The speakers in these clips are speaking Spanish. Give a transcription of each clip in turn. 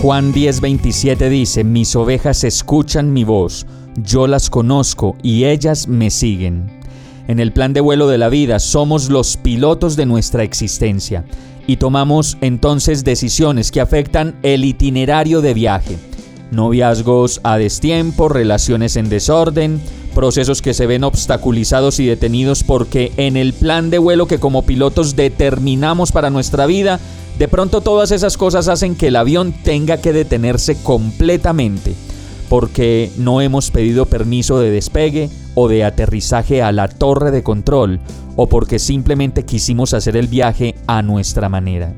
Juan 10:27 dice, mis ovejas escuchan mi voz, yo las conozco y ellas me siguen. En el plan de vuelo de la vida somos los pilotos de nuestra existencia y tomamos entonces decisiones que afectan el itinerario de viaje. Noviazgos a destiempo, relaciones en desorden, procesos que se ven obstaculizados y detenidos porque en el plan de vuelo que como pilotos determinamos para nuestra vida, de pronto todas esas cosas hacen que el avión tenga que detenerse completamente porque no hemos pedido permiso de despegue o de aterrizaje a la torre de control o porque simplemente quisimos hacer el viaje a nuestra manera.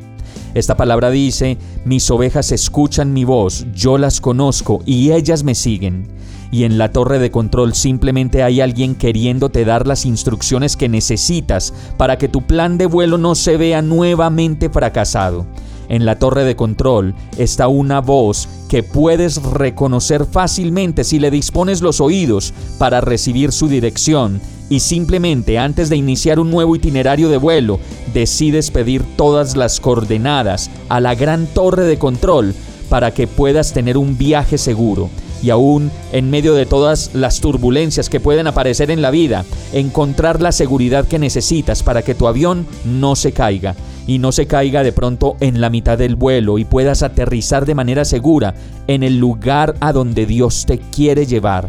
Esta palabra dice, mis ovejas escuchan mi voz, yo las conozco y ellas me siguen. Y en la torre de control simplemente hay alguien queriéndote dar las instrucciones que necesitas para que tu plan de vuelo no se vea nuevamente fracasado. En la torre de control está una voz que puedes reconocer fácilmente si le dispones los oídos para recibir su dirección y simplemente antes de iniciar un nuevo itinerario de vuelo decides pedir todas las coordenadas a la gran torre de control para que puedas tener un viaje seguro y aún en medio de todas las turbulencias que pueden aparecer en la vida, encontrar la seguridad que necesitas para que tu avión no se caiga y no se caiga de pronto en la mitad del vuelo y puedas aterrizar de manera segura en el lugar a donde Dios te quiere llevar.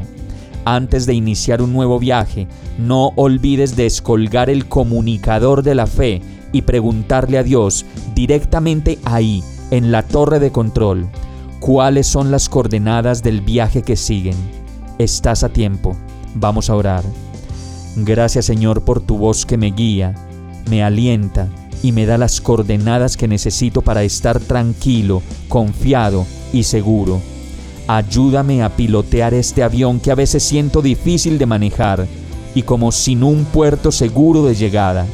Antes de iniciar un nuevo viaje, no olvides descolgar el comunicador de la fe y preguntarle a Dios directamente ahí, en la torre de control, cuáles son las coordenadas del viaje que siguen. Estás a tiempo. Vamos a orar. Gracias Señor por tu voz que me guía, me alienta y me da las coordenadas que necesito para estar tranquilo, confiado y seguro. Ayúdame a pilotear este avión que a veces siento difícil de manejar y como sin un puerto seguro de llegada.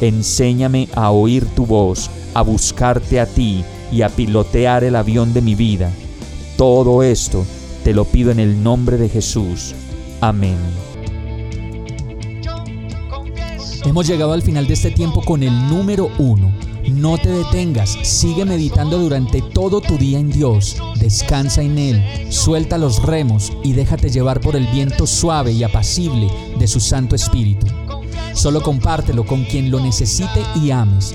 Enséñame a oír tu voz, a buscarte a ti y a pilotear el avión de mi vida. Todo esto te lo pido en el nombre de Jesús. Amén. Hemos llegado al final de este tiempo con el número uno. No te detengas, sigue meditando durante todo tu día en Dios, descansa en Él, suelta los remos y déjate llevar por el viento suave y apacible de su Santo Espíritu. Solo compártelo con quien lo necesite y ames.